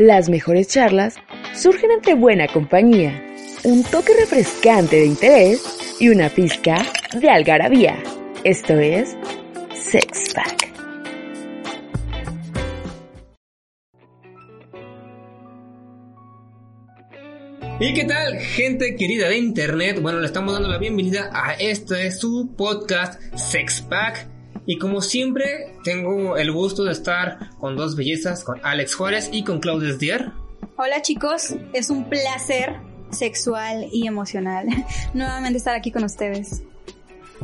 Las mejores charlas surgen entre buena compañía, un toque refrescante de interés y una pizca de algarabía. Esto es Sex Pack. ¿Y qué tal, gente querida de internet? Bueno, le estamos dando la bienvenida a este es su podcast Sex Pack. Y como siempre, tengo el gusto de estar con dos bellezas, con Alex Juárez y con Claudia Dier. Hola chicos, es un placer sexual y emocional nuevamente estar aquí con ustedes.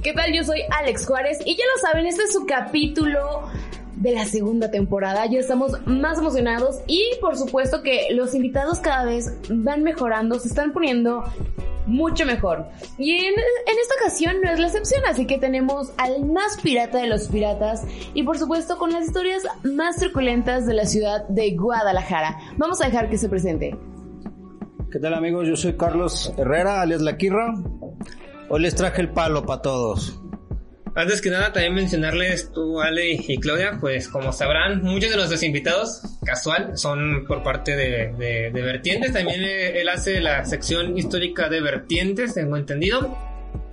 ¿Qué tal? Yo soy Alex Juárez y ya lo saben, este es su capítulo de la segunda temporada. Ya estamos más emocionados y por supuesto que los invitados cada vez van mejorando, se están poniendo mucho mejor. Y en, en, esta ocasión no es la excepción, así que tenemos al más pirata de los piratas y por supuesto con las historias más truculentas de la ciudad de Guadalajara. Vamos a dejar que se presente. ¿Qué tal amigos? Yo soy Carlos Herrera, alias La Quirra. Hoy les traje el palo para todos. Antes que nada, también mencionarles tú, Ale y Claudia, pues como sabrán, muchos de nuestros invitados, casual, son por parte de, de, de Vertientes. También él hace la sección histórica de Vertientes, tengo entendido.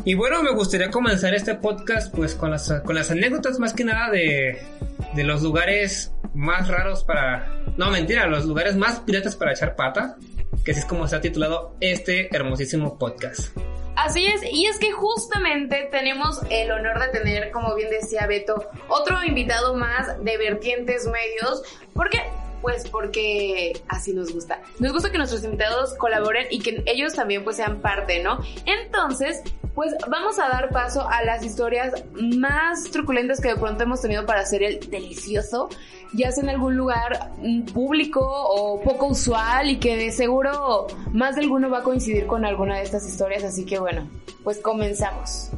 Y bueno, me gustaría comenzar este podcast pues con las, con las anécdotas más que nada de, de los lugares más raros para... No, mentira, los lugares más piratas para echar pata, que así es como se ha titulado este hermosísimo podcast. Así es, y es que justamente tenemos el honor de tener, como bien decía Beto, otro invitado más de Vertientes Medios. ¿Por qué? Pues porque así nos gusta. Nos gusta que nuestros invitados colaboren y que ellos también pues sean parte, ¿no? Entonces, pues vamos a dar paso a las historias más truculentas que de pronto hemos tenido para hacer el delicioso, ya sea en algún lugar público o poco usual y que de seguro más de alguno va a coincidir con alguna de estas historias, así que bueno, pues comenzamos.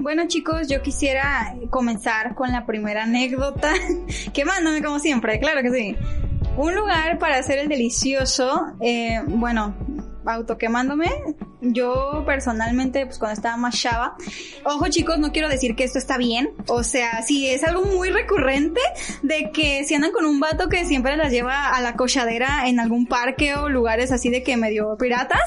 Bueno chicos, yo quisiera comenzar con la primera anécdota. Quemándome como siempre, claro que sí. Un lugar para hacer el delicioso, eh, bueno, autoquemándome. Yo personalmente, pues cuando estaba más chava, ojo chicos, no quiero decir que esto está bien. O sea, si es algo muy recurrente de que si andan con un vato que siempre las lleva a la cochadera en algún parque o lugares así de que medio piratas,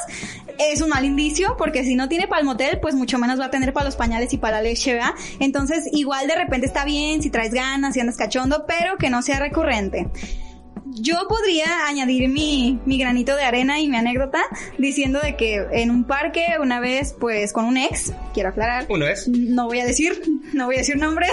es un mal indicio porque si no tiene para el motel, pues mucho menos va a tener para los pañales y para la leche, ¿verdad? Entonces, igual de repente está bien si traes ganas, si andas cachondo, pero que no sea recurrente. Yo podría añadir mi, mi granito de arena y mi anécdota diciendo de que en un parque una vez pues con un ex, quiero aclarar. ¿Una vez? No voy a decir, no voy a decir nombres.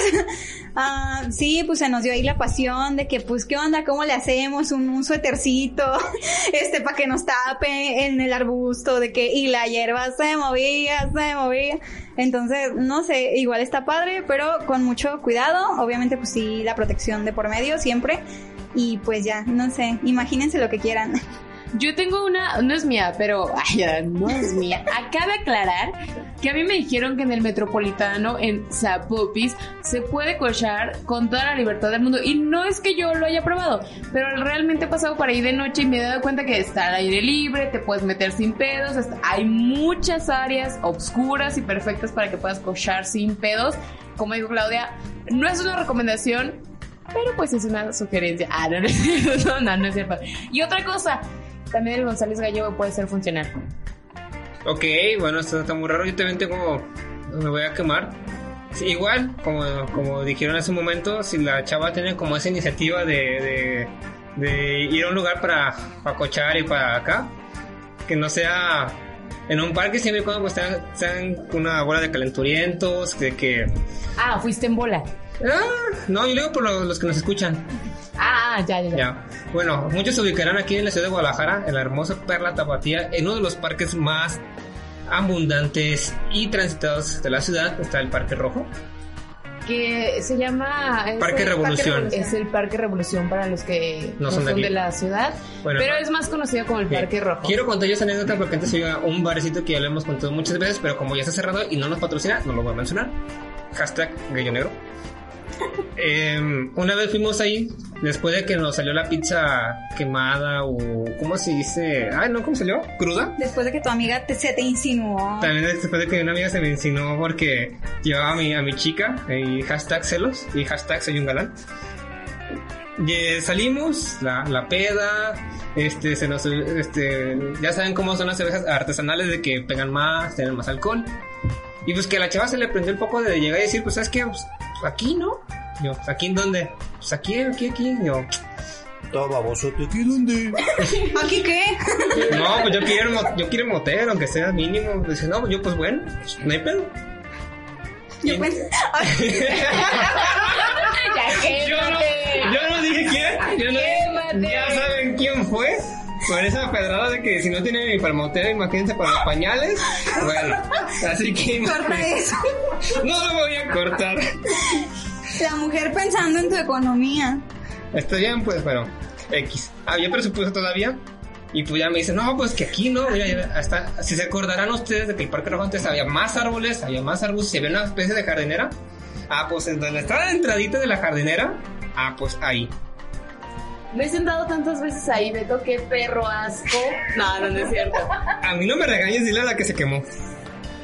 Uh, sí, pues se nos dio ahí la pasión de que pues qué onda, cómo le hacemos un, un suétercito, este para que nos tape en el arbusto, de que y la hierba se movía, se movía. Entonces, no sé, igual está padre, pero con mucho cuidado, obviamente pues sí, la protección de por medio siempre. Y pues ya, no sé, imagínense lo que quieran. Yo tengo una, no es mía, pero no es mía. Acaba de aclarar que a mí me dijeron que en el metropolitano, en Zapopis, se puede cochar con toda la libertad del mundo. Y no es que yo lo haya probado, pero realmente he pasado por ahí de noche y me he dado cuenta que está al aire libre, te puedes meter sin pedos. Hay muchas áreas obscuras y perfectas para que puedas cochar sin pedos. Como dijo Claudia, no es una recomendación, pero pues es una sugerencia. Ah, no, no es cierto. No, no es cierto. Y otra cosa, también el González Gallego puede ser funcional. Ok, bueno, esto está muy raro. Yo también tengo. Me voy a quemar. Sí, igual, como, como dijeron hace un momento, si la chava tiene como esa iniciativa de, de, de ir a un lugar para, para cochar y para acá, que no sea en un parque siempre y cuando pues, sean, sean una bola de calenturientos, de que... Ah, fuiste en bola. Ah, no, y luego por los, los que nos escuchan. Ah, ya, ya. Bueno, muchos se ubicarán aquí en la ciudad de Guadalajara, en la hermosa Perla Tapatía, en uno de los parques más abundantes y transitados de la ciudad. Está el Parque Rojo. Que se llama... es Parque el Revolución. es el Parque Revolución para los que no, son, de, aquí. la ciudad. Bueno, pero es más conocido como el Bien. Parque Rojo. Quiero contar yo esa anécdota porque antes había un barecito que ya lo hemos contado muchas veces, pero como ya está cerrado y no nos patrocina, no lo voy a mencionar. Hashtag Gallo Negro. Eh, una vez fuimos ahí, después de que nos salió la pizza quemada o... ¿Cómo se dice? Ay, no, ¿cómo salió? ¿Cruda? Después de que tu amiga te, se te insinuó. También después de que una amiga se me insinuó porque llevaba a mi, a mi chica y hashtag celos y hashtag soy un galán. y salimos, la, la peda, este, se nos, este, ya saben cómo son las cervezas artesanales de que pegan más, tienen más alcohol. Y pues que a la chava se le prendió el poco de llegar y decir, pues sabes qué, pues, aquí, ¿no? Yo, ¿aquí en dónde? Pues aquí, aquí, aquí. Yo, Todo baboso, ¿tú aquí dónde? ¿Aquí qué? no, pues yo quiero, yo quiero motel, aunque sea mínimo. Dice, no, pues yo, pues bueno, pues, no hay pedo. Yo pensé, Ya que Yo no, yo no dije quién. Yo no, ya saben quién fue. Por esa pedrada de que si no tiene ni para el motel, imagínense para los pañales. Bueno, así que. corta eso. No lo voy a cortar. La mujer pensando en tu economía. Está bien, pues, pero X. Había presupuesto todavía. Y pues ya me dicen, no, pues que aquí no, mira, hasta, si se acordarán ustedes de que el Parque Rojo antes había más árboles, había más arbustos, y había una especie de jardinera. Ah, pues en donde está la entradita de la jardinera, ah, pues ahí. Me he sentado tantas veces ahí, Beto, qué perro asco. No, no, no es cierto. A mí no me regañes, dile a la que se quemó.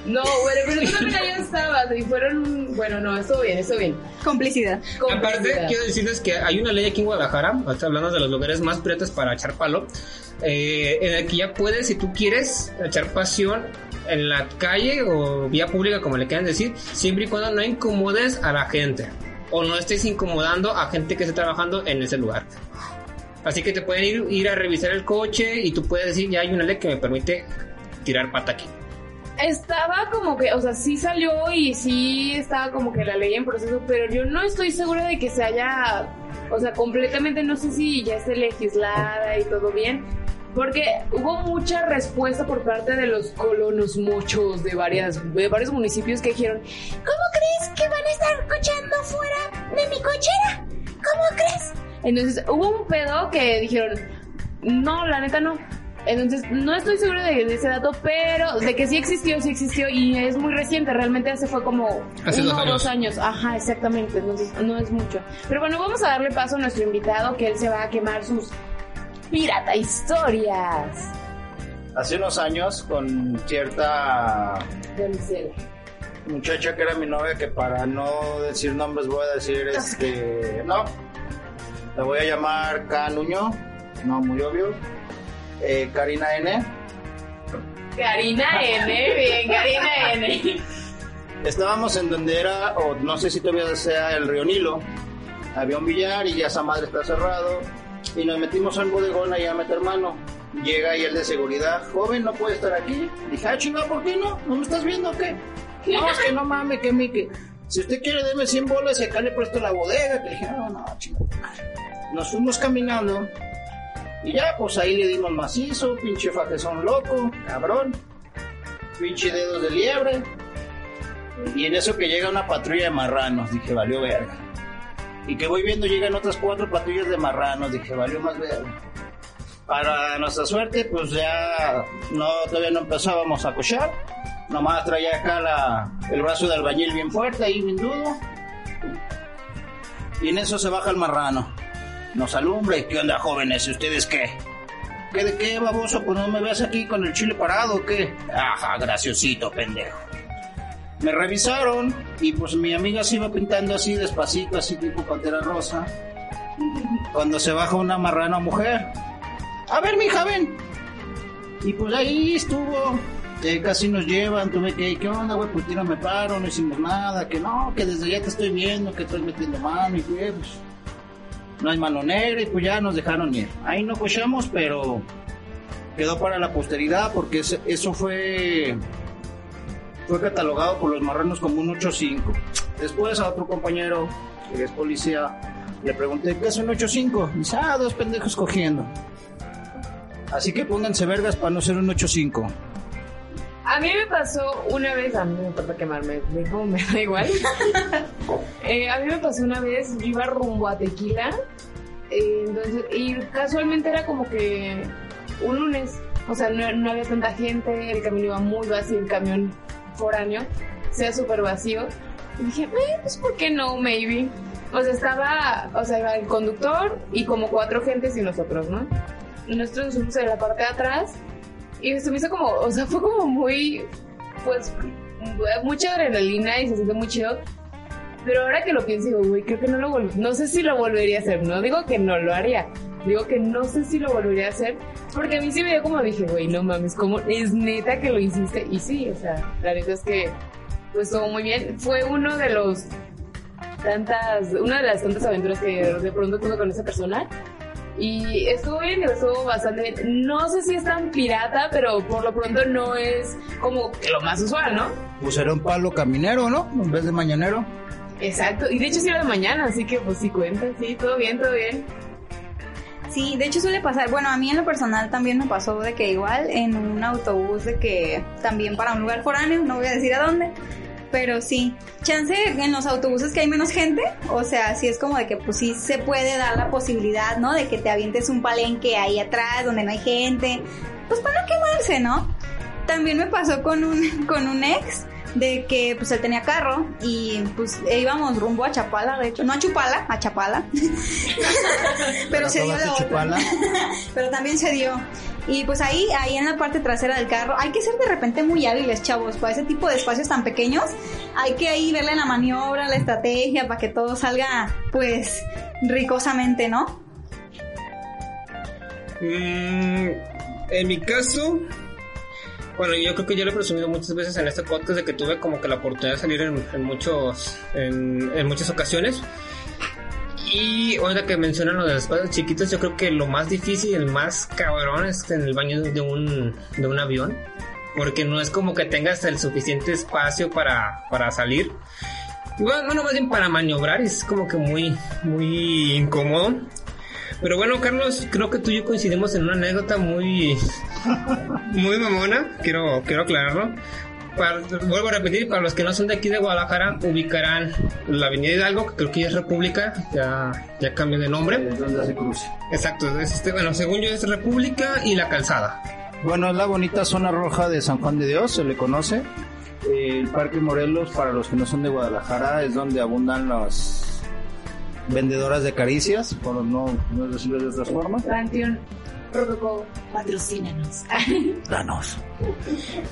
No, bueno, pero tú también ahí estabas y fueron... Bueno, no, estuvo bien, estuvo bien. Complicidad. Aparte, Complicidad. quiero decirles que hay una ley aquí en Guadalajara, hablando de los lugares más prietos para echar palo, eh, en el que ya puedes, si tú quieres, echar pasión en la calle o vía pública, como le quieran decir, siempre y cuando no incomodes a la gente o no estés incomodando a gente que esté trabajando en ese lugar. Así que te pueden ir, ir a revisar el coche y tú puedes decir, ya hay una ley que me permite tirar pata aquí. Estaba como que, o sea, sí salió y sí estaba como que la ley en proceso, pero yo no estoy segura de que se haya, o sea, completamente no sé si ya esté legislada y todo bien, porque hubo mucha respuesta por parte de los colonos muchos de varias, de varios municipios que dijeron, ¿cómo crees que van a estar cochando fuera de mi cochera? ¿Cómo crees? Entonces hubo un pedo que dijeron, no, la neta no. Entonces, no estoy segura de, de ese dato, pero de que sí existió, sí existió y es muy reciente. Realmente hace fue como Hace uno dos o años. dos años. Ajá, exactamente. Entonces, no es mucho. Pero bueno, vamos a darle paso a nuestro invitado que él se va a quemar sus pirata historias. Hace unos años, con cierta muchacha que era mi novia, que para no decir nombres voy a decir este. No. La voy a llamar K. Nuño. No, muy obvio. Eh, Karina N. Karina N, bien, Karina N. Estábamos en donde era, o no sé si todavía sea el río Nilo. Había un billar y ya esa madre está cerrado. Y nos metimos al bodegón ahí a meter mano. Llega ahí el de seguridad. Joven, no puede estar aquí. Dije, ah, chingada, ¿por qué no? ¿No me estás viendo o qué? No, es que no mames, que mi que. Si usted quiere, deme 100 bolas y acá le presto la bodega. Que dije, no, no, chingada. Nos fuimos caminando. Y ya, pues ahí le dimos macizo. Pinche fajezón loco, cabrón. Pinche dedos de liebre. Y en eso que llega una patrulla de marranos, dije, valió verga. Y que voy viendo llegan otras cuatro patrullas de marranos, dije, valió más verga. Para nuestra suerte, pues ya no, todavía no empezábamos a cochar. Nomás traía acá la, el brazo de albañil bien fuerte, ahí bien duro. Y en eso se baja el marrano. Nos alumbra y ¿qué onda jóvenes? ¿Y ustedes qué? ¿Qué de qué, baboso? Pues no me ves aquí con el chile parado o qué? Ajá, graciosito, pendejo. Me revisaron y pues mi amiga se iba pintando así despacito, así tipo pantera rosa. Cuando se baja una marrana mujer. A ver, mija, ven. Y pues ahí estuvo. Casi nos llevan, tuve que, ¿qué onda, güey? Pues tira me paro, no hicimos nada, que no, que desde ya te estoy viendo, que estoy metiendo mano y que, pues, no hay mano negra y pues ya nos dejaron ir. Ahí no cochamos, pero quedó para la posteridad porque eso fue fue catalogado por los marranos como un 8-5. Después a otro compañero, que es policía, le pregunté, ¿qué es un 8-5? Dice, ah, dos pendejos cogiendo. Así que pónganse vergas para no ser un 8-5. A mí me pasó una vez, a mí me importa quemarme, me, como me da igual. Eh, a mí me pasó una vez, yo iba rumbo a Tequila, eh, entonces, y casualmente era como que un lunes, o sea, no, no había tanta gente, el camino iba muy vacío, el camión foráneo, sea súper vacío. Y dije, eh, pues, ¿por qué no? Maybe. O sea, estaba, o sea, iba el conductor y como cuatro gentes y nosotros, ¿no? Y nosotros nos fuimos en la parte de atrás y se me hizo como, o sea, fue como muy, pues, mucha adrenalina y se sintió muy chido. Pero ahora que lo pienso, digo, güey, creo que no lo no sé si lo volvería a hacer. No digo que no lo haría. Digo que no sé si lo volvería a hacer. Porque a mí sí me dio como dije, güey, no mames, como es neta que lo hiciste. Y sí, o sea, la neta es que pues estuvo muy bien. Fue uno de los tantas, una de las tantas aventuras que de pronto tuve con esa persona. Y estuvo bien, estuvo bastante bien. No sé si es tan pirata, pero por lo pronto no es como que lo más usual, ¿no? Pues era un palo caminero, ¿no? En vez de mañanero. Exacto, y de hecho sí era de mañana, así que pues sí cuenta, sí, todo bien, todo bien. Sí, de hecho suele pasar. Bueno, a mí en lo personal también me pasó de que igual en un autobús de que también para un lugar foráneo, no voy a decir a dónde, pero sí, chance en los autobuses que hay menos gente, o sea, sí es como de que pues sí se puede dar la posibilidad, ¿no? De que te avientes un palenque ahí atrás donde no hay gente, pues para no quemarse, ¿no? También me pasó con un, con un ex de que pues él tenía carro y pues e íbamos rumbo a Chapala, de hecho, no a Chupala, a Chapala. Pero se dio la otra. Chupala. Pero también se dio. Y pues ahí, ahí en la parte trasera del carro, hay que ser de repente muy hábiles, chavos, para ese tipo de espacios tan pequeños. Hay que ahí verle la maniobra, la estrategia, para que todo salga, pues, ricosamente, ¿no? Mm, en mi caso, bueno, yo creo que yo lo he presumido muchas veces en este podcast de que tuve como que la oportunidad de salir en, en muchos, en, en muchas ocasiones. Y ahora que mencionan lo de los espacios chiquitos, yo creo que lo más difícil, el más cabrón es en el baño de un, de un avión. Porque no es como que tengas el suficiente espacio para, para salir. Bueno, bueno, más bien para maniobrar, es como que muy, muy incómodo. Pero bueno, Carlos, creo que tú y yo coincidimos en una anécdota muy, muy mamona. Quiero, quiero aclararlo. Para- vuelvo a repetir, para los que no son de aquí de Guadalajara, ubicarán la Avenida Hidalgo, que creo que ya es República, ya, ya cambió de nombre. Es donde se cruce. Exacto, es este, bueno, según yo es República y la Calzada. Bueno, es la bonita zona roja de San Juan de Dios, se le conoce. El Parque Morelos, para los que no son de Guadalajara, es donde abundan las vendedoras de caricias, por no, no decirlo de otras formas. Panteón Patrocínanos. Danos.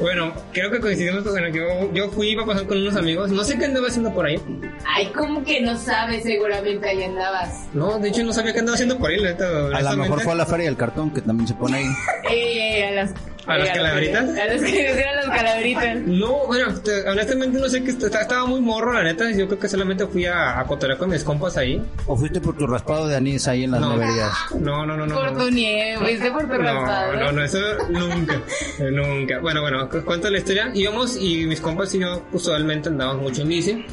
Bueno, creo que coincidimos con el que yo, yo fui iba a pasar con unos amigos. No sé qué andaba haciendo por ahí. Ay, como que no sabes, seguramente ahí andabas. No, de hecho no sabía qué andaba haciendo por ahí. la neta, A lo mejor fue a la feria del cartón, que también se pone ahí. Eh, a las... ¿A las calaveritas? A las que eran las calaveritas. No, bueno, te- honestamente no sé qué est- estaba muy morro, la neta. Yo creo que solamente fui a, a cotorrear con mis compas ahí. ¿O fuiste por tu raspado de anís ahí en las No. neverías? No, no, no, no. Por no. tu nieve, fuiste por tu No, raspado. no, no, eso nunca, nunca. Bueno, bueno, cu- cuento la historia. Íbamos y mis compas y yo usualmente andábamos mucho en bici.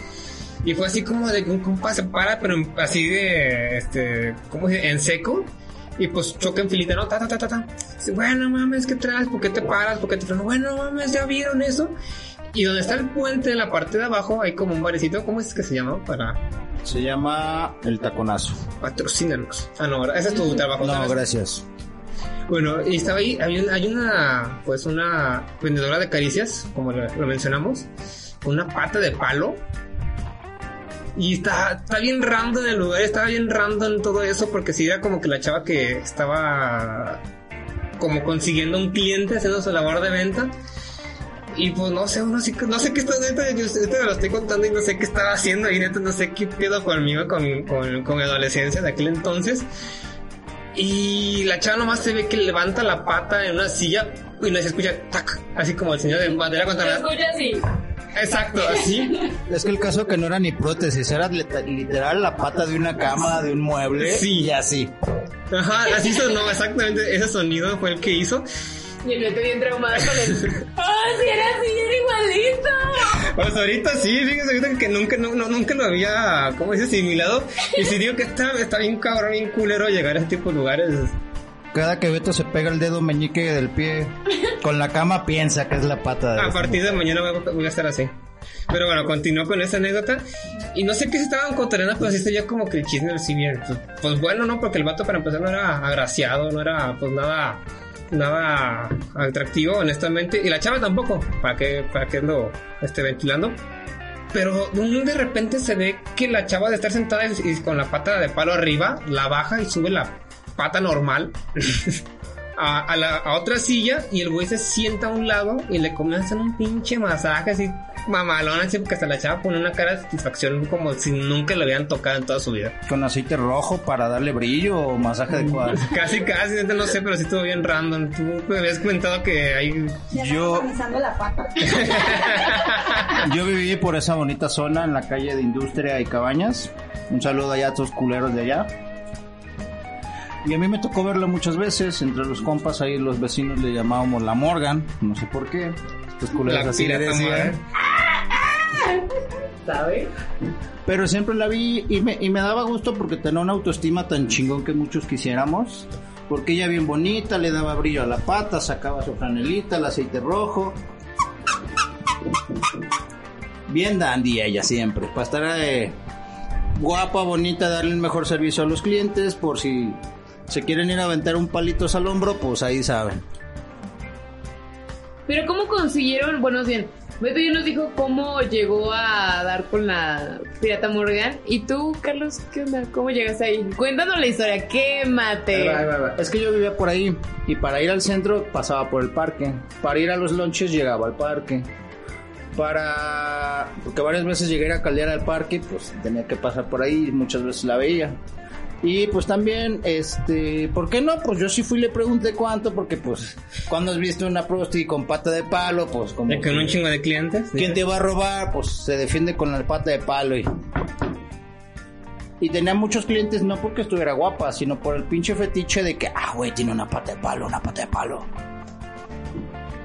Y fue así como de que un compa se para, pero así de, este, ¿cómo se dice? En seco. Y pues choca en filita, ¿no? Ta, ta, ta, ta, ta. Dice, bueno, mames, ¿qué traes? ¿Por qué te paras? ¿Por qué te frenas? Bueno, mames, ¿ya vieron eso? Y donde está el puente, en la parte de abajo, hay como un barecito. ¿Cómo es que se llama? Para Se llama El Taconazo. patrocínarnos. Ah, no, ese es tu trabajo. No, ¿sabes? gracias. Bueno, y estaba ahí, hay, un- hay una, pues una vendedora de caricias, como lo, lo mencionamos, con una pata de palo. Y está, está bien random el lugar, estaba bien random todo eso, porque sí era como que la chava que estaba como consiguiendo un cliente haciendo su labor de venta. Y pues no sé, uno sí no sé qué está, neta, yo este me lo estoy contando y no sé qué estaba haciendo y neta no sé qué pedo conmigo con, con, con mi adolescencia de aquel entonces. Y la chava nomás se ve que levanta la pata en una silla y no se escucha tac, así como el señor de madera Te contra escuchas así. Exacto, así. Es que el caso que no era ni prótesis, era lit- literal la pata de una cama, de un mueble. Sí. Y así. Ajá, así sonó exactamente. Ese sonido fue el que hizo. Y el Beto bien traumado con el... ¡Ah, sí era así, era igualito! Pues ahorita sí, fíjense ahorita que nunca, no, no- nunca lo había, ¿cómo dice? Asimilado. Y si digo que está, está bien cabrón, bien culero llegar a ese tipo de lugares. Cada que Beto se pega el dedo meñique del pie con la cama, piensa que es la pata de A partir de mañana voy a, estar así. Pero bueno, continúo con esa anécdota. Y no sé qué se estaban cotorreando, pero sí está ya como que el chisme del bien. Pues, pues bueno, no, porque el vato para empezar no era agraciado, no era pues nada, nada atractivo, honestamente. Y la chava tampoco, para que, para que lo esté ventilando. Pero de repente se ve que la chava de estar sentada y, y con la pata de palo arriba, la baja y sube la pata normal a, a la, a otra silla y el güey se sienta a un lado y le comienzan un pinche masaje así mamalona, así porque hasta la chava pone una cara de satisfacción como si nunca le habían tocado en toda su vida. Con aceite rojo para darle brillo o masaje de cuadro. Casi, casi, no sé, pero sí estuvo bien random. Tú me habías comentado que hay... Yo, la pata. yo viví por esa bonita zona en la calle de Industria y Cabañas. Un saludo allá a todos culeros de allá. Y a mí me tocó verlo muchas veces. Entre los compas ahí los vecinos le llamábamos la Morgan. No sé por qué. Estos culeros así le decían. ¿Sabe? Pero siempre la vi y me, y me daba gusto porque tenía una autoestima tan chingón que muchos quisiéramos. Porque ella bien bonita, le daba brillo a la pata, sacaba su franelita, el aceite rojo. Bien dandy ella siempre, para estar eh, guapa, bonita, darle el mejor servicio a los clientes, por si se quieren ir a aventar un palitos al hombro, pues ahí saben. Pero ¿cómo consiguieron? Bueno, bien, Beto ya nos dijo cómo llegó a dar con la pirata Morgan. ¿Y tú, Carlos, qué onda? ¿Cómo llegaste ahí? Cuéntanos la historia, quémate. Ahí va, ahí va, ahí va. Es que yo vivía por ahí y para ir al centro pasaba por el parque. Para ir a los lunches llegaba al parque. Para... Porque varias veces llegué a caldear al parque, pues tenía que pasar por ahí y muchas veces la veía. Y pues también, este, ¿por qué no? Pues yo sí fui y le pregunté cuánto, porque pues cuando has visto una prosti con pata de palo, pues como... Con un chingo de clientes. ¿Quién te va a robar? Pues se defiende con la pata de palo y... Y tenía muchos clientes no porque estuviera guapa, sino por el pinche fetiche de que, ah, güey, tiene una pata de palo, una pata de palo.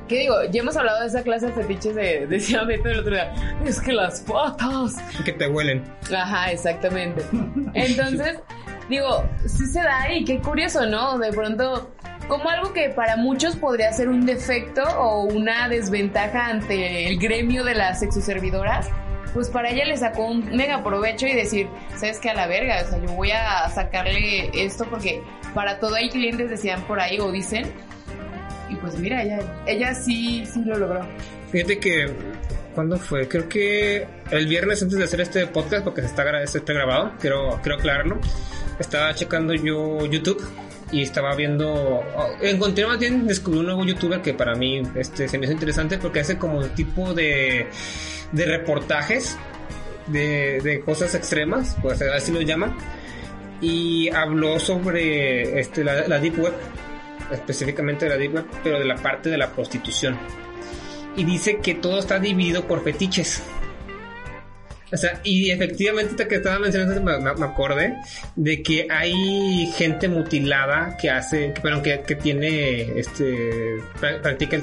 ¿Qué digo? Ya hemos hablado de esa clase de fetiches de, decía Beto el otro día. Es que las patas. Que te huelen. Ajá, exactamente. Entonces, digo, sí se da y qué curioso, ¿no? De pronto, como algo que para muchos podría ser un defecto o una desventaja ante el gremio de las sexoservidoras, pues para ella le sacó un mega provecho y decir, ¿sabes qué? A la verga, o sea, yo voy a sacarle esto porque para todo hay clientes decían por ahí o dicen. Y pues mira, ella, ella sí, sí lo logró. Fíjate que, ¿cuándo fue? Creo que el viernes antes de hacer este podcast, porque se está, se está grabado, quiero, quiero aclararlo, estaba checando yo YouTube y estaba viendo, oh, encontré más bien, descubrí un nuevo youtuber que para mí este, se me hizo interesante porque hace como tipo de, reportajes de, de cosas extremas, pues así lo llaman, y habló sobre este, la, la Deep Web, específicamente de la Deep Web, pero de la parte de la prostitución y dice que todo está dividido por fetiches. O sea, y efectivamente, ahorita que estaba mencionando, me, me- acordé de que hay gente mutilada que hace, que, perdón, que, que tiene, este, pra- practica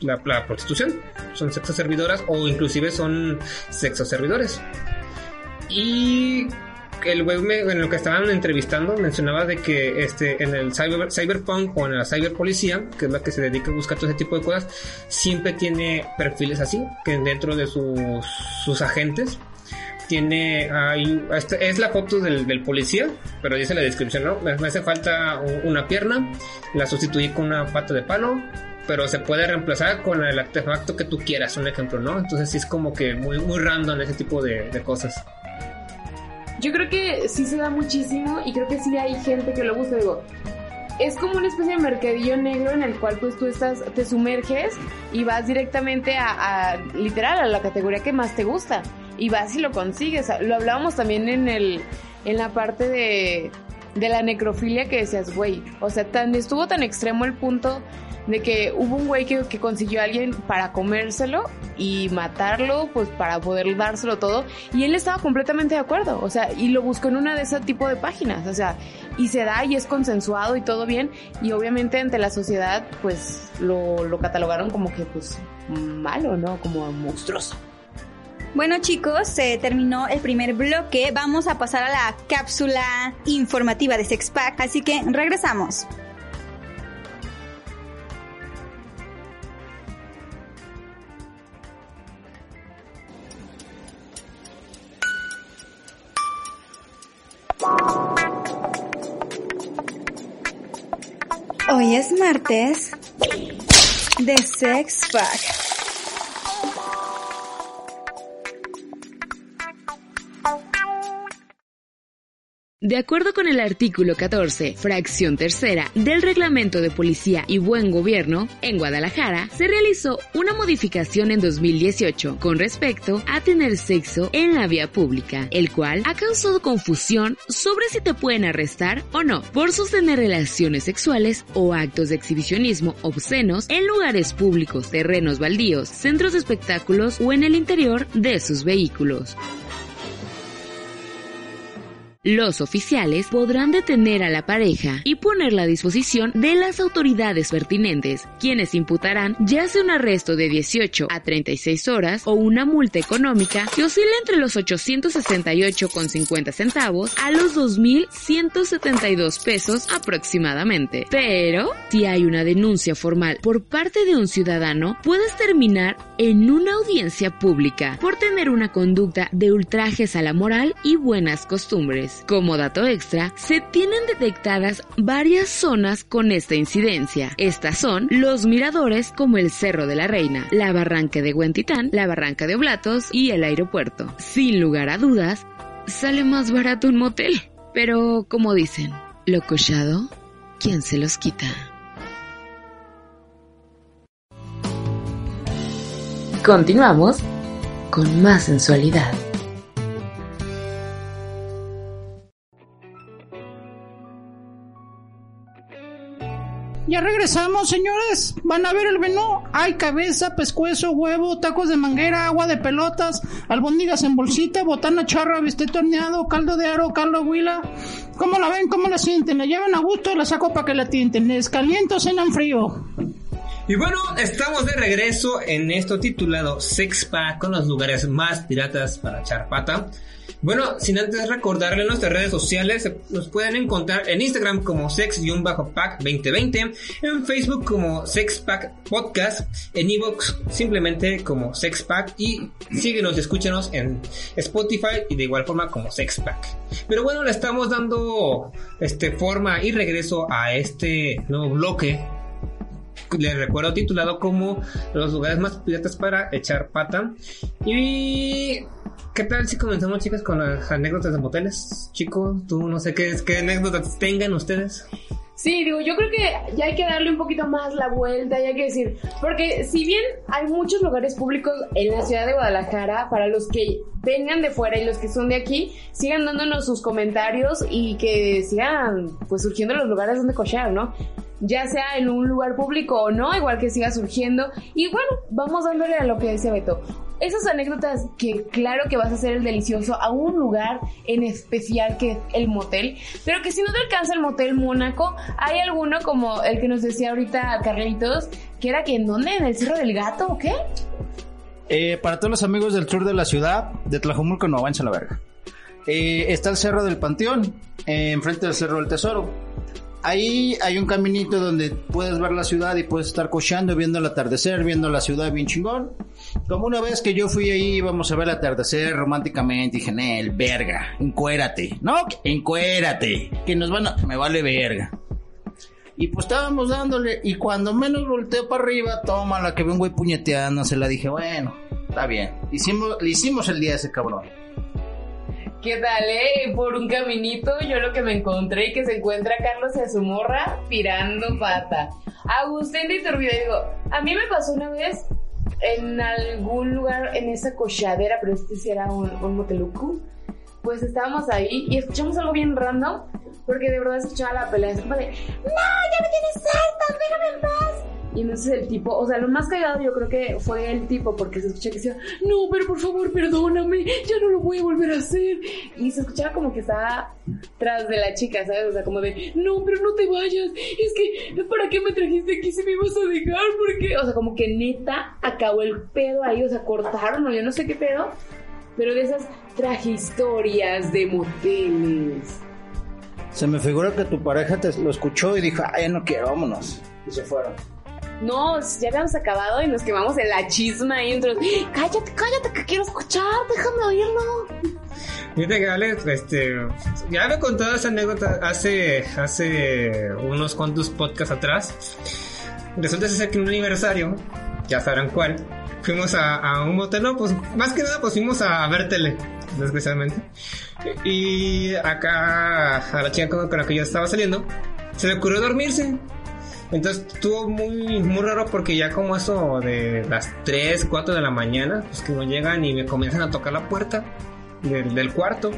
la- la prostitución. Son sexo servidoras o inclusive son sexo servidores. Y el güey en lo que estaban entrevistando mencionaba de que este en el cyber, cyberpunk o en la cyberpolicía, que es la que se dedica a buscar todo ese tipo de cosas, siempre tiene perfiles así, que dentro de sus, sus agentes tiene esta es la foto del, policía, pero dice la descripción, ¿no? Me, hace falta una pierna, la sustituí con una pata de palo, pero se puede reemplazar con el artefacto que tú quieras, un ejemplo, ¿no? Entonces sí es como que muy, muy random ese tipo de cosas. Yo creo que sí se da muchísimo y creo que sí hay gente que lo busca. Digo, es como una especie de mercadillo negro en el cual pues tú estás, te sumerges y vas directamente a, literal a la categoría que más te gusta y vas y lo consigues. Lo hablábamos también en el en la parte de de la necrofilia que decías, güey, o sea, tan estuvo tan extremo el punto de que hubo un güey que, consiguió a alguien para comérselo y matarlo, pues para poder dárselo todo, y él estaba completamente de acuerdo, o sea, y lo buscó en una de ese tipo de páginas, o sea, y se da y es consensuado y todo bien, y obviamente ante la sociedad, pues lo, lo catalogaron como que, pues, malo, ¿no? Como monstruoso. Bueno chicos, se terminó el primer bloque. Vamos a pasar a la cápsula informativa de Sexpack, así que regresamos. Hoy es martes de Sexpack. De acuerdo con el artículo 14, fracción tercera del Reglamento de Policía y Buen Gobierno, en Guadalajara se realizó una modificación en 2018 con respecto a tener sexo en la vía pública, el cual ha causado confusión sobre si te pueden arrestar o no por sostener relaciones sexuales o actos de exhibicionismo obscenos en lugares públicos, terrenos baldíos, centros de espectáculos o en el interior de sus vehículos. Los oficiales podrán detener a la pareja y ponerla a disposición de las autoridades pertinentes, quienes imputarán ya sea un arresto de 18 a 36 horas o una multa económica que oscila entre los 868,50 centavos a los 2.172 pesos aproximadamente. Pero, si hay una denuncia formal por parte de un ciudadano, puedes terminar en una audiencia pública por tener una conducta de ultrajes a la moral y buenas costumbres. Como dato extra, se tienen detectadas varias zonas con esta incidencia. Estas son los miradores como el Cerro de la Reina, la Barranca de Huentitán, la Barranca de Oblatos y el aeropuerto. Sin lugar a dudas, sale más barato un motel. Pero, como dicen, lo cochado, ¿quién se los quita? Continuamos con más sensualidad. Ya regresamos, señores. Van a ver el menú. Hay cabeza, pescuezo, huevo, tacos de manguera, agua de pelotas, albóndigas en bolsita, botana charra, bistec torneado, caldo de aro, caldo huila. ¿Cómo la ven? ¿Cómo la sienten? ¿La llevan a gusto la saco para que la tienten? ¿Les caliento o cenan frío? Y bueno, estamos de regreso en esto titulado Sex Pack con los lugares más piratas para echar pata. Bueno, sin antes recordarle nuestras redes sociales, nos pueden encontrar en Instagram como sex-pack2020, en Facebook como sexpack podcast, en Evox simplemente como sexpack y síguenos y escúchenos en Spotify y de igual forma como sexpack. Pero bueno, le estamos dando este forma y regreso a este nuevo bloque les recuerdo titulado como los lugares más piratas para echar pata. Y ¿qué tal si comenzamos chicas con las anécdotas de moteles? Chico, tú no sé qué, anécdotas tengan ustedes. Sí, digo, yo creo que ya hay que darle un poquito más la vuelta, ya hay que decir, porque si bien hay muchos lugares públicos en la ciudad de Guadalajara, para los que vengan de fuera y los que son de aquí, sigan dándonos sus comentarios y que sigan pues surgiendo los lugares donde cochear, ¿no? Ya sea en un lugar público o no, igual que siga surgiendo. Y bueno, vamos dándole a lo que decía Beto. Esas anécdotas que claro que vas a hacer el delicioso a un lugar en especial que es el motel, pero que si no te alcanza el motel Mónaco, hay alguno como el que nos decía ahorita Carlitos, que era que en dónde, en el Cerro del Gato o qué? Eh, para todos los amigos del sur de la ciudad, de Tlajomulco no vayan a la verga. Eh, está el Cerro del Panteón, eh, enfrente del Cerro del Tesoro ahí hay un caminito donde puedes ver la ciudad y puedes estar cocheando, viendo el atardecer, viendo la ciudad bien chingón. Como una vez que yo fui ahí, íbamos a ver el atardecer románticamente, dije, Nel, verga, encuérate. No, encuérate, que nos van a... Me vale verga. Y pues estábamos dándole, y cuando menos volteo para arriba, toma la que vengo y puñeteando, se la dije, bueno, está bien. Hicimos, le hicimos el día a ese cabrón. ¿Qué tal, eh? Por un caminito yo lo que me encontré y que se encuentra Carlos y a su morra tirando pata. Agustín de Iturbide, digo, a mí me pasó una vez en algún lugar en esa cochadera, pero este sí era un, un. Pues estábamos ahí y escuchamos algo bien random, porque de verdad escuchaba la pelea. Es como de, ¡No, ya me tienes harta! ¡Déjame en paz! Y entonces el tipo, o sea, lo más cagado yo creo que fue el tipo, porque se escucha que decía, no, pero por favor, perdóname, ya no lo voy a volver a hacer. Y se escuchaba como que estaba tras de la chica, ¿sabes? O sea, como de, no, pero no te vayas, es que, ¿para qué me trajiste aquí si me ibas a dejar? Porque, o sea, como que neta acabó el pedo ahí, o sea, cortaron, o yo no sé qué pedo, pero de esas tragistorias de moteles. Se me figura que tu pareja te lo escuchó y dijo, ay, no quiero, vámonos. Y se fueron. No, ya habíamos acabado y nos quemamos en la chisma y entonces, cállate, cállate, que quiero escuchar, déjame oírlo. Fíjate que Alex, este, ya me contado esa anécdota hace, hace unos cuantos podcasts atrás. Resulta ser que en un aniversario, ya sabrán cuál, fuimos a, un motel, pues más que nada pues fuimos a ver tele. especialmente. Y acá a la chica con la que yo estaba saliendo, se le ocurrió dormirse. Entonces estuvo muy, muy raro porque ya como eso de las 3, 4 de la mañana, pues que no llegan y me comienzan a tocar la puerta del, del cuarto.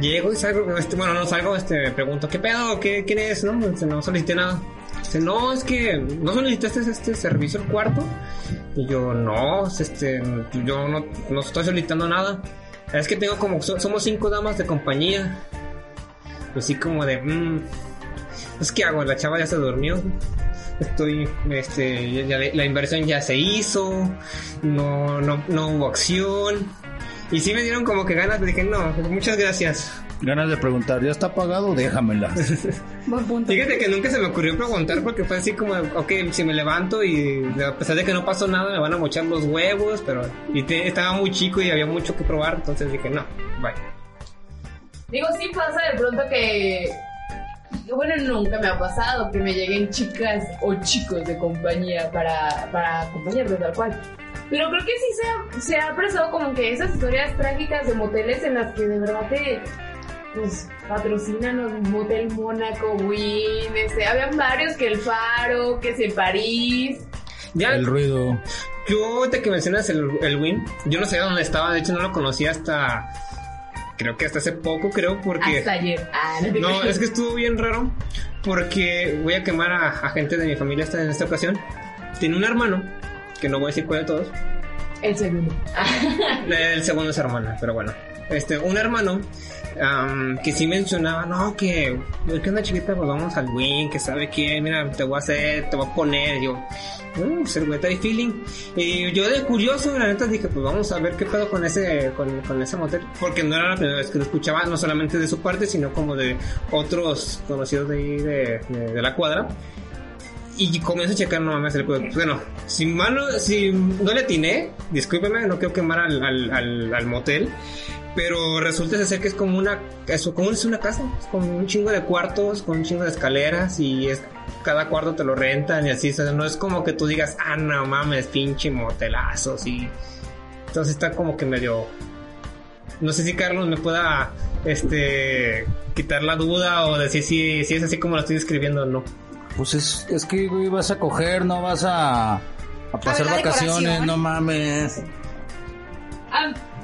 Llego y salgo, este, bueno, no salgo, este, me pregunto, ¿qué pedo? ¿Qué, ¿Quién es? No, Este, no solicité nada. Dice, no, es que no solicitaste este servicio al cuarto. Y yo, no, este, yo no, no estoy solicitando nada. Es que tengo como, so- somos cinco damas de compañía. Así como de, mmm, pues ¿qué hago? La chava ya se durmió. Estoy, este, ya- ya- la inversión ya se hizo. No, no, no hubo acción. Y sí me dieron como que ganas, dije, no, muchas gracias. Ganas de preguntar, ¿ya está pagado? Déjamela. Buen punto. Fíjate que nunca se me ocurrió preguntar porque fue así como, ok, si me levanto y a pesar de que no pasó nada, me van a mochar los huevos, pero y te- estaba muy chico y había mucho que probar, entonces dije, no, bye. Digo, sí pasa de pronto que. Bueno, nunca me ha pasado que me lleguen chicas o chicos de compañía para, para acompañarme tal cual. Pero creo que sí se ha, se ha prestado como que esas historias trágicas de moteles en las que de verdad te pues patrocinan los Motel Mónaco, Win, este, habían varios que el Faro, que es el París. Ya, El ruido. yo ahorita que mencionas el, el Win, yo no sabía dónde estaba, de hecho no lo conocía hasta, creo que hasta hace poco, creo, porque... Hasta ayer. Ah, no, es que estuvo bien raro porque voy a quemar a, a gente de mi familia esta, en esta ocasión. Tiene un hermano, que no voy a decir cuál de todos, El segundo. El segundo es hermana, pero bueno. Este, un hermano am, que sí mencionaba, no, que, ¿qué onda chiquita? Pues vamos al win, que sabe quién, mira, te voy a hacer, te voy a poner. Yo, "Mm, pues el güey feeling. Y yo de curioso, la neta dije, pues vamos a ver qué pedo con ese, con, con ese motel. Porque no era la primera vez que lo escuchaba, no solamente de su parte, sino como de otros conocidos de ahí de, de- de la cuadra. Y comienzo a checar, no mames, el juego. Bueno, si malo, si no le atiné, discúlpeme, no quiero quemar al, al, al, al motel. Pero resulta ser que es como una, eso, como es una casa, es como un chingo de cuartos, con un chingo de escaleras y es, cada cuarto te lo rentan y así, o sea, no es como que tú digas, ah, no mames, pinche motelazo, sí. Entonces está como que medio, no sé si Carlos me pueda, este, quitar la duda o decir si, si es así como lo estoy describiendo o no. Pues es, es que, güey, vas a coger, no vas a, a pasar vacaciones, decoración. no mames.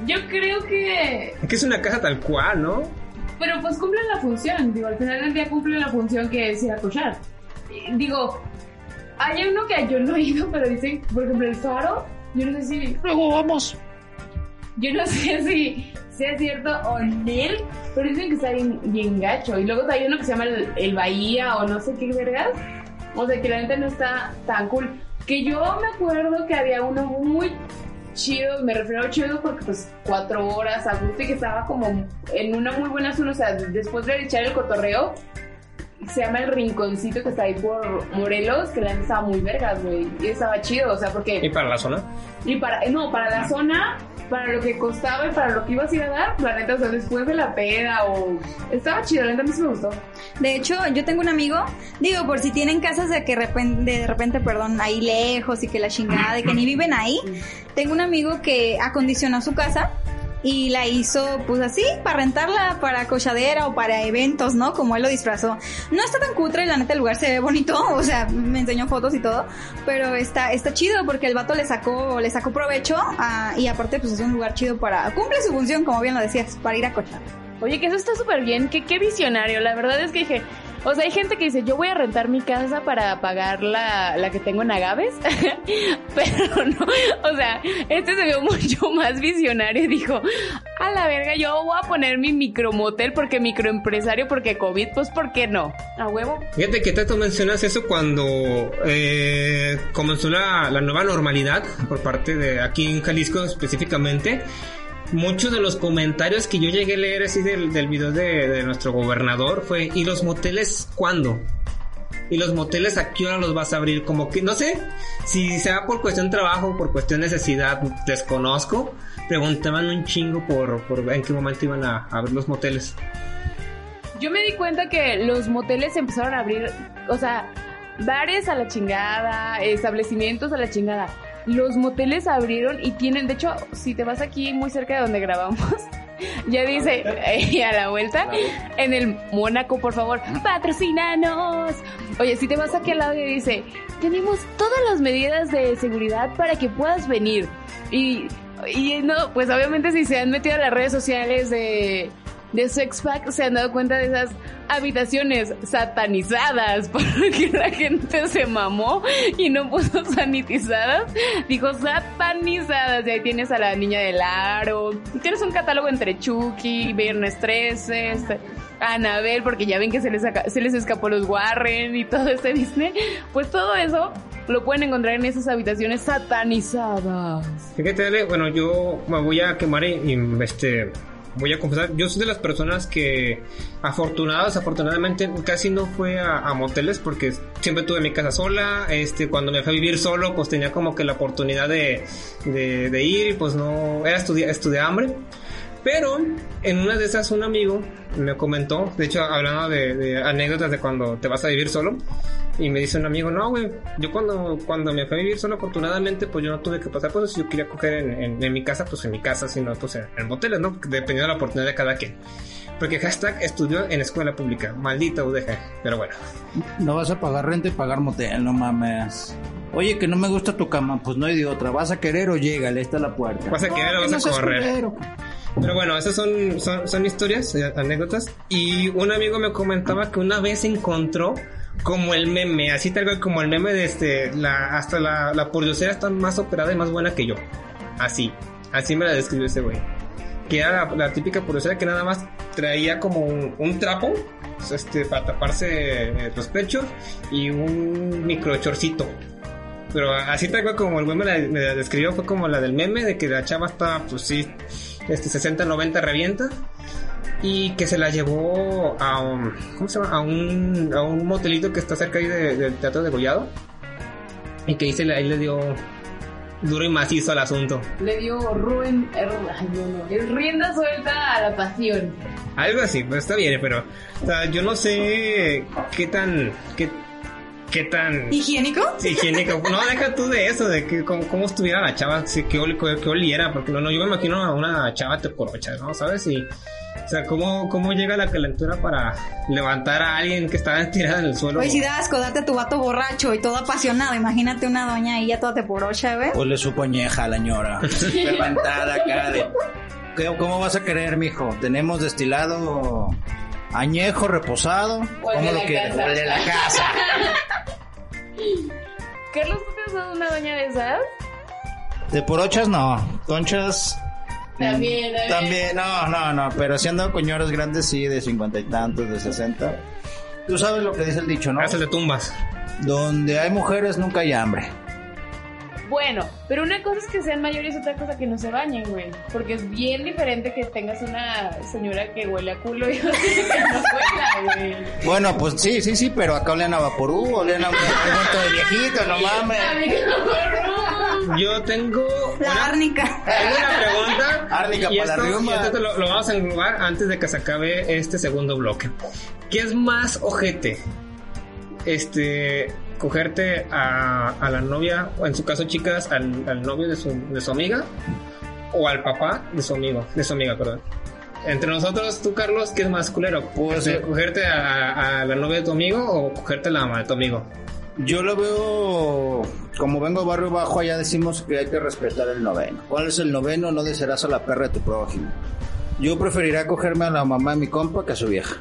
Yo creo que Es que es una casa tal cual, ¿no? Pero pues cumplen la función, digo, al final del día cumplen la función que es ir a cochar. Y, Digo, hay uno que yo no he ido, pero dicen, por ejemplo, el faro, yo no sé si, Luego vamos. yo no sé si sea cierto o no, pero dicen que está bien, bien gacho. Y luego hay uno que se llama el, el Bahía o no sé qué vergas. O sea, que la neta no está tan cool. Que yo me acuerdo que había uno muy chido, me refiero a chido porque pues cuatro horas a gusto y que estaba como en una muy buena zona, o sea, después de echar el cotorreo, se llama el rinconcito que está ahí por Morelos, que la neta estaba muy vergas, güey, y estaba chido, o sea, Y porque, para la zona. y para, no, para la zona, para lo que costaba y para lo que ibas a ir a dar, la neta, o sea, después de la peda o, estaba chido, la neta a mí sí me gustó. De hecho, yo tengo un amigo, digo, por si tienen casas de que repen- de repente, perdón, ahí lejos y que la chingada, y que ni viven ahí, tengo un amigo que acondicionó su casa y la hizo pues así, para rentarla para cochadera o para eventos, ¿no? Como él lo disfrazó. No está tan cutre, la neta el lugar se ve bonito, o sea, me enseñó fotos y todo, pero está, está chido porque el vato le sacó, le sacó provecho ah, y aparte pues es un lugar chido para, cumple su función, como bien lo decías, para ir a cochar. Oye, que eso está súper bien, que qué visionario. La verdad es que dije, o sea, hay gente que dice, yo voy a rentar mi casa para pagar la, la que tengo en Agaves, pero no, o sea, este se vio mucho más visionario y dijo, a la verga, yo voy a poner mi micromotel porque microempresario, porque COVID, pues ¿por qué no? A huevo. Fíjate que tú mencionas eso cuando eh, comenzó la, la nueva normalidad por parte de aquí en Jalisco específicamente. Muchos de los comentarios que yo llegué a leer así del, del video de, de nuestro gobernador fue, ¿y los moteles cuándo? ¿Y los moteles a qué hora los vas a abrir? Como que, no sé, si sea por cuestión de trabajo, por cuestión de necesidad, desconozco. Preguntaban un chingo por, por en qué momento iban a abrir los moteles. Yo me di cuenta que los moteles empezaron a abrir, o sea, bares a la chingada, establecimientos a la chingada. Los moteles abrieron y tienen, de hecho, si te vas aquí muy cerca de donde grabamos, Ya dice, eh, a la vuelta, en el Mónaco, por favor, patrocínanos. Oye, si te vas aquí al lado y dice, tenemos todas las medidas de seguridad para que puedas venir. Y, y no, pues obviamente si se han metido a las redes sociales de, de Sex Pack, se han dado cuenta de esas habitaciones satanizadas, porque la gente se mamó y no puso sanitizadas, dijo satanizadas, y ahí tienes a la niña del aro, tienes un catálogo entre Chucky, Viernes 13, este, Anabel, porque ya ven que se les, se les escapó los Warren y todo ese Disney, pues todo eso lo pueden encontrar en esas habitaciones satanizadas. Fíjate, bueno, yo me voy a quemar y, este voy a confesar, yo soy de las personas que afortunadas, afortunadamente casi no fue a, moteles porque siempre tuve mi casa sola, este cuando me fui a vivir solo pues tenía como que la oportunidad de, de, de ir pues no, era estudiar estudié hambre. Pero en una de esas un amigo me comentó, de hecho hablando de, de anécdotas de cuando te vas a vivir solo, y me dice un amigo, no, güey, yo cuando, cuando me fui a vivir solo, afortunadamente, pues yo no tuve que pasar por eso. Si yo quería coger en, en, en mi casa, pues en mi casa, si no, pues en, en moteles, ¿no? Dependiendo de la oportunidad de cada quien. Porque hashtag estudió en escuela pública. Maldita UDG. Pero bueno. No vas a pagar renta y pagar motel, no mames. Oye, que no me gusta tu cama, pues no hay de otra. ¿Vas a querer o llégale? Esta es la puerta. Vas a querer o vas a correr. culero. Pero bueno, esas son, son, son historias, eh, anécdotas. Y un amigo me comentaba que una vez encontró como el meme, así tal cual como el meme de este, la, hasta la, la pordiosera está más operada y más buena que yo. Así, así me la describió ese güey. Que era la, la típica pordiosera que nada más traía como un, un trapo, este, para taparse eh, los pechos y un micro chorcito. Pero así tal cual como el güey me la, me la describió fue como la del meme de que la chava está, pues sí, este 60, 90 revienta y que se la llevó a un, ¿cómo se llama? A un, a un motelito que está cerca ahí de- del Teatro de Gollado y que le, ahí le dio duro y macizo al asunto. Le dio ruen, er- no, no, rienda suelta a la pasión. Algo así, pues está bien, pero o sea, yo no sé qué tan, qué, qué tan ¿Higiénico? higiénico. No, deja tú de eso, de que cómo, cómo estuviera la chava, que, oli- que oliera, porque no, no, yo me imagino a una chava teporocha, ¿no? ¿Sabes? Y, o sea, cómo, cómo llega la calentura para levantar a alguien que estaba tirada en el suelo. Oye, si da asco, date a tu vato borracho y todo apasionado. Imagínate una doña ahí ya toda teporocha, ¿ves? Pues le supo añeja a la ñora. Levantada acá de... ¿Qué- ¿Cómo vas a querer, mijo? Tenemos destilado añejo, reposado. ¿Cómo de lo quieres? de la casa. Carlos, ¿tú te has dado una doña de esas? De porochas no. Conchas... También, mm, También, no, no, no. Pero si ando con ñoras grandes, sí, de cincuenta y tantos, de sesenta. Tú sabes lo que dice el dicho, ¿no? Haces de tumbas. Donde hay mujeres nunca hay hambre. Bueno, pero una cosa es que sean mayores y otra cosa que no se bañen, güey. Porque es bien diferente que tengas una señora que huele a culo y otra que no huela, güey. Bueno, pues sí, sí, sí, pero acá olían a Vaporú, olían a un cuento de viejito, no mames. Yo tengo La una, árnica. tengo una pregunta. Árnica y para esto, la y esto lo, lo vamos a englobar antes de que se acabe este segundo bloque. ¿Qué es más ojete? Este, cogerte a, a la novia, o en su caso, chicas, al, al novio de su, de su amiga, o al papá de su amigo, de su amiga, perdón. Entre nosotros, tú, Carlos, ¿qué es más culero? Pues, ¿Cogerte a, a la novia de tu amigo o cogerte a la mamá de tu amigo? Yo lo veo, como vengo de barrio bajo, allá decimos que hay que respetar el noveno. ¿Cuál es el noveno? No desearás a la perra de tu prójimo. Yo preferiría cogerme a la mamá de mi compa que a su vieja.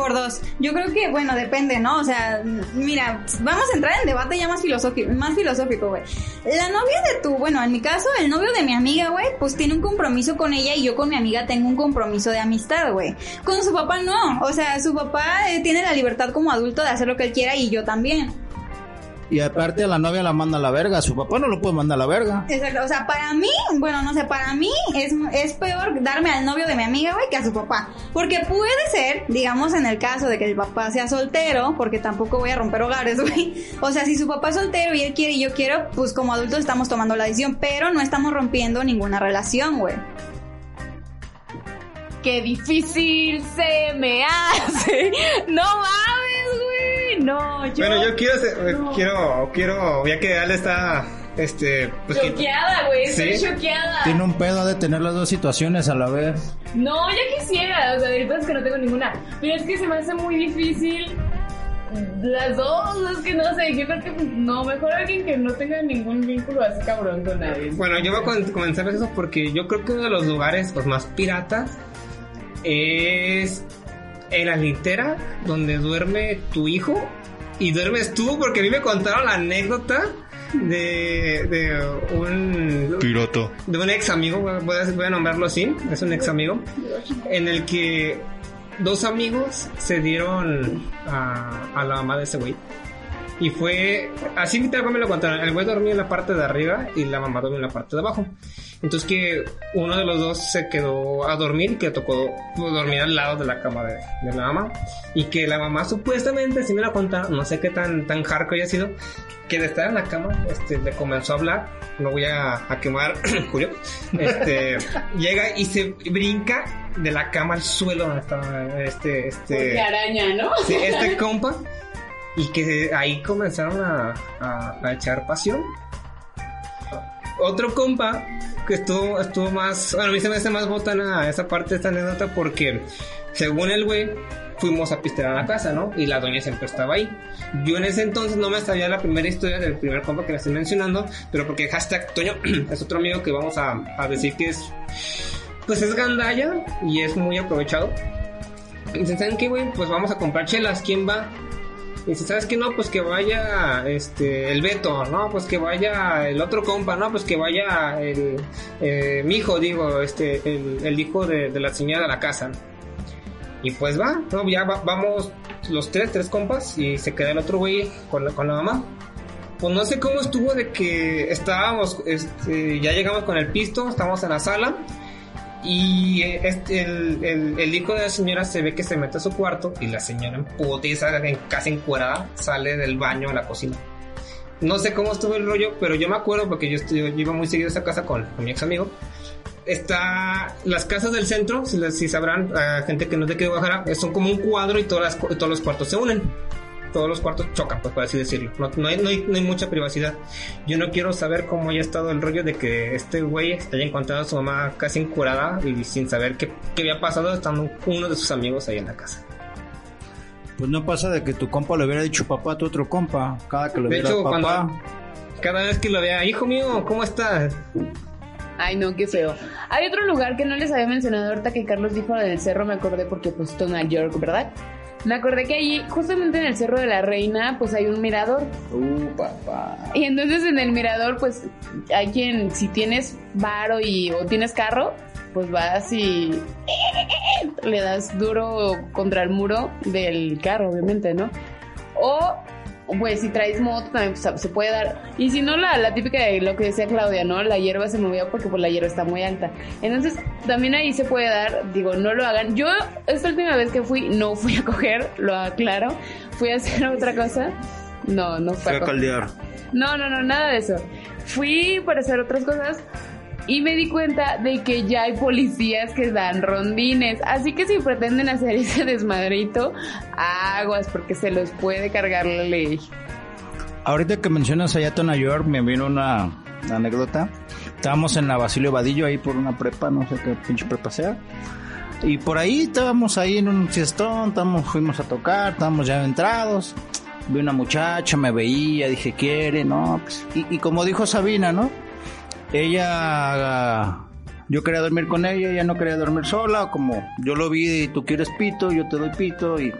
Por dos. Yo creo que, bueno, depende, ¿no? O sea, mira, vamos a entrar en debate ya más filosófico, más filosófico, güey. La novia de tu, bueno, en mi caso, el novio de mi amiga, güey, pues tiene un compromiso con ella y yo con mi amiga tengo un compromiso de amistad, güey. Con su papá no. O sea, su papá eh, tiene la libertad como adulto de hacer lo que él quiera y yo también. Y aparte a la novia la manda a la verga, su papá no lo puede mandar a la verga. Exacto, o sea, para mí, bueno, no sé, para mí es, es peor darme al novio de mi amiga, güey, que a su papá. Porque puede ser, digamos, en el caso de que el papá sea soltero, porque tampoco voy a romper hogares, güey. O sea, si su papá es soltero y él quiere y yo quiero, pues como adultos estamos tomando la decisión, pero no estamos rompiendo ninguna relación, güey. Qué difícil se me hace. No mames. No, yo. Bueno, yo quiero, hacer- No. quiero, quiero, ya que Ale está Este, pues que- Choqueada, güey, estoy Sí. choqueada. Tiene un pedo de tener las dos situaciones a la vez. No, ya quisiera, o sea, ahorita es que no tengo ninguna. Pero es que se me hace muy difícil las dos, es que no sé, yo creo que no, mejor alguien que no tenga ningún vínculo así cabrón con nadie. Bueno, yo voy a comenzar eso porque yo creo que uno de los lugares pues, más piratas es en la litera donde duerme tu hijo y duermes tú porque a mí me contaron la anécdota de, de un Piroto. de un ex amigo, voy a, voy a nombrarlo así, es un ex amigo, en el que dos amigos se dieron a, a la mamá de ese güey. Y fue, así tal cual me lo contaron, el güey dormía en la parte de arriba y la mamá dormía en la parte de abajo. Entonces que uno de los dos se quedó a dormir que tocó pues, dormir al lado de la cama de, de la mamá. Y que la mamá supuestamente, si me la contaron, no sé qué tan, tan hardcore haya sido, que de estar en la cama, este, le comenzó a hablar, no voy a, a quemar Julio, este, llega y se brinca de la cama al suelo donde estaba este, este, Porque araña, ¿no? sí, este compa, y que ahí comenzaron a, a- a echar pasión. Otro compa que estuvo, estuvo más, bueno, a mí se me hace más botana esa parte de esta anécdota porque, según el güey, fuimos a pistear a la casa, ¿no? Y la doña siempre estaba ahí. Yo en ese entonces no me sabía la primera historia del primer compa que le estoy mencionando, pero porque hashtag Toño es otro amigo que vamos a, a decir que es, pues es gandalla y es muy aprovechado. Y dicen, ¿saben qué, güey? Pues vamos a comprar chelas, ¿quién va? Y dice, ¿sabes qué? No, pues que vaya este, el Beto, no, pues que vaya el otro compa, no, pues que vaya el, eh, mi hijo, digo, este, el, hijo de, la señora de la casa. Y pues va, no, ya va- vamos los tres, tres compas, y se queda el otro güey con la, con la mamá. Pues no sé cómo estuvo de que estábamos, este, ya llegamos con el pisto, estamos en la sala, y eh, este, el, el, el hijo de la señora se ve que se mete a su cuarto y la señora en putiza, casi encuerada, sale del baño a la cocina. No sé cómo estuvo el rollo, pero yo me acuerdo porque yo, estoy- yo iba muy seguido a esa casa con, con mi ex amigo. Está las casas del centro, si, si sabrán, a gente que no es de aquí de Guadalajara, son como un cuadro y todas las todos los cuartos se unen. Todos los cuartos chocan, pues por así decirlo. No, no hay, no, hay, no hay mucha privacidad. Yo no quiero saber cómo haya estado el rollo de que este güey haya encontrado a su mamá casi encurada y sin saber qué, qué había pasado estando uno de sus amigos ahí en la casa. Pues no pasa de que tu compa le hubiera dicho papá a tu otro compa. Cada que le De hubiera hecho, papá. cuando cada vez que lo vea, hijo mío, ¿cómo estás? Ay, no, qué feo. Hay otro lugar que no les había mencionado ahorita que Carlos dijo lo del cerro, me acordé porque pues Nueva York, ¿verdad? Me acordé que allí, justamente en el Cerro de la Reina, pues hay un mirador. Uh, papá. Y entonces en el mirador, pues hay quien, si tienes varo y, o tienes carro, pues vas y le das duro contra el muro del carro, obviamente, ¿no? O, pues si traes moto también pues, se puede dar. Y si no, la, la típica de lo que decía Claudia, ¿no? La hierba se movía porque pues la hierba está muy alta. Entonces también ahí se puede dar, digo, no lo hagan. Yo esta última vez que fui, no fui a coger, lo aclaro. Fui a hacer otra cosa. No, no fue Fue a caldear. No, no, no, nada de eso. Fui para hacer otras cosas y me di cuenta de que ya hay policías que dan rondines. Así que si pretenden hacer ese desmadrito, aguas porque se los puede cargar la ley. Ahorita que mencionas allá a York, me vino una anécdota. Estábamos en la Basilio Vadillo, ahí por una prepa, no sé qué pinche prepa sea. Y por ahí estábamos ahí en un fiestón, estábamos, fuimos a tocar, estábamos ya entrados. Vi una muchacha, me veía, dije, quiere, no, pues. Y como dijo Sabina, ¿no? Ella, yo quería dormir con ella, ella no quería dormir sola, como yo lo vi y tú quieres pito, yo te doy pito y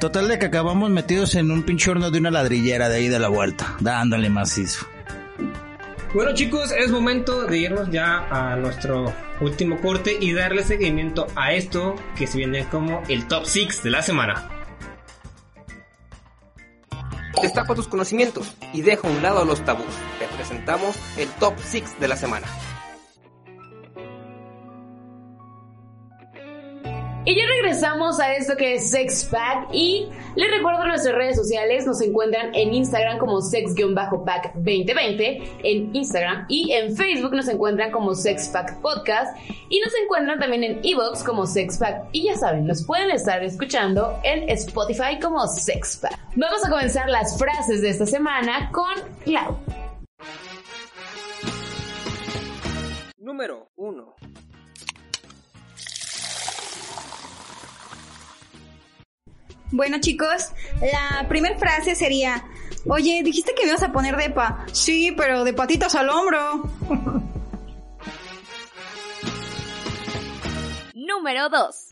Total de que acabamos metidos en un pinche horno de una ladrillera de ahí de la vuelta, dándole macizo. Bueno chicos, es momento de irnos ya a nuestro último corte y darle seguimiento a esto que se viene como el top 6 de la semana. Destapa tus conocimientos y deja a un lado los tabús. Te presentamos el Top 6 de la semana. Y ya regresamos a esto que es Sex Pack y les recuerdo nuestras redes sociales, nos encuentran en Instagram como sex-pack2020 en Instagram y en Facebook nos encuentran como Sex Pack Podcast y nos encuentran también en Evox como Sex Pack y ya saben, nos pueden estar escuchando en Spotify como Sex Pack. Vamos a comenzar las frases de esta semana con Clau. Número 1. Bueno chicos, la primera frase sería, oye, dijiste que me ibas a poner depa. Sí, pero de patitas al hombro. Número 2.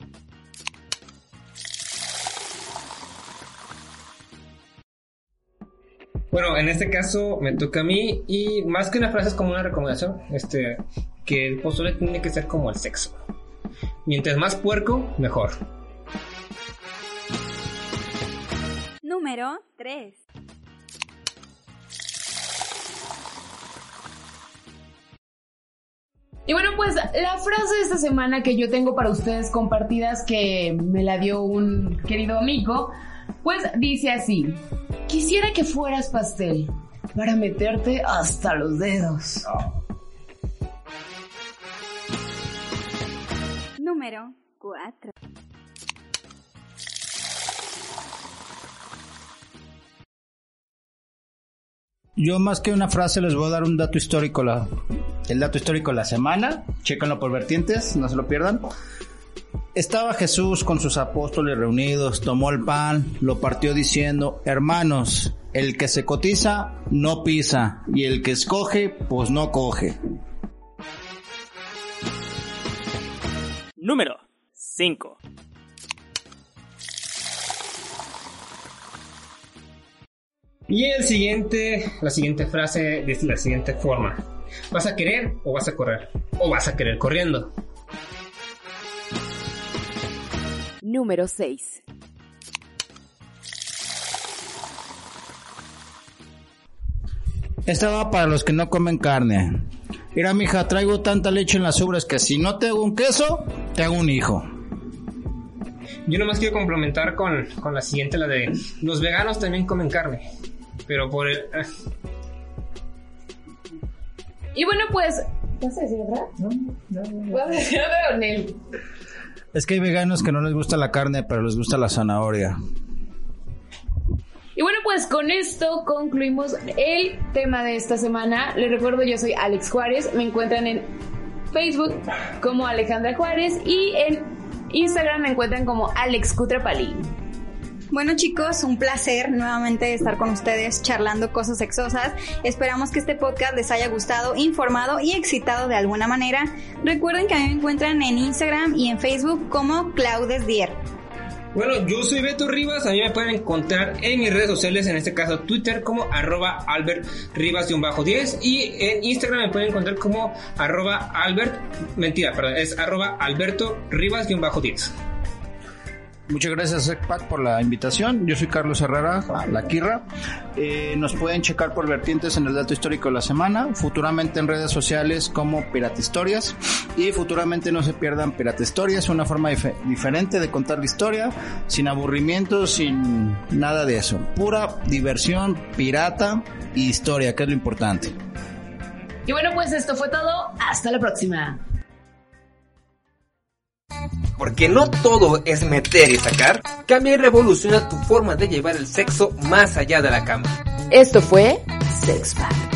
Bueno, en este caso me toca a mí y más que una frase es como una recomendación, este, que el pozole tiene que ser como el sexo. Mientras más puerco, mejor. Número 3. Y bueno, pues la frase de esta semana que yo tengo para ustedes compartidas que me la dio un querido amigo, pues dice así, quisiera que fueras pastel para meterte hasta los dedos. Número 4. Yo más que una frase les voy a dar un dato histórico, la, el dato histórico de la semana. Chéquenlo por vertientes, no se lo pierdan. Estaba Jesús con sus apóstoles reunidos, tomó el pan, lo partió diciendo, hermanos, el que se cotiza no pisa y el que escoge pues no coge. Número 5. Y el siguiente, la siguiente frase dice la siguiente forma. ¿Vas a querer o vas a correr? ¿O vas a querer corriendo? Número 6. Esta va para los que no comen carne. Mira, mija, traigo tanta leche en las ubres que si no te hago un queso, te hago un hijo. Yo nomás quiero complementar con, con la siguiente, la de los veganos también comen carne. Pero por el... ah, Y bueno, pues... ¿Vas a decir otra? No, no, Vas a decir Nel. Es que hay veganos que no les gusta la carne, pero les gusta la zanahoria. Y bueno, pues con esto concluimos el tema de esta semana. Les recuerdo, yo soy Alex Juárez. Me encuentran en Facebook como Alejandra Juárez y en Instagram me encuentran como Alex Cutrapalí. Bueno chicos, un placer nuevamente estar con ustedes charlando cosas sexosas. Esperamos que este podcast les haya gustado, informado y excitado de alguna manera. Recuerden que a mí me encuentran en Instagram y en Facebook como Claudes Dier. Bueno, yo soy Beto Rivas, a mí me pueden encontrar en mis redes sociales, en este caso Twitter como arroba Albert Rivas-10 y en Instagram me pueden encontrar como arroba Albert, mentira, es arroba Alberto Rivas-10. Muchas gracias, Ecpac, por la invitación. Yo soy Carlos Herrera, La Quirra. Eh, nos pueden checar por vertientes en el dato histórico de la semana, futuramente en redes sociales como Pirata Historias. Y futuramente no se pierdan Pirata Historias, una forma dif- diferente de contar la historia, sin aburrimiento, sin nada de eso. Pura diversión, pirata y historia, que es lo importante. Y bueno, pues esto fue todo. Hasta la próxima. Porque no todo es meter y sacar, cambia y revoluciona tu forma de llevar el sexo más allá de la cama. Esto fue Sex Fact.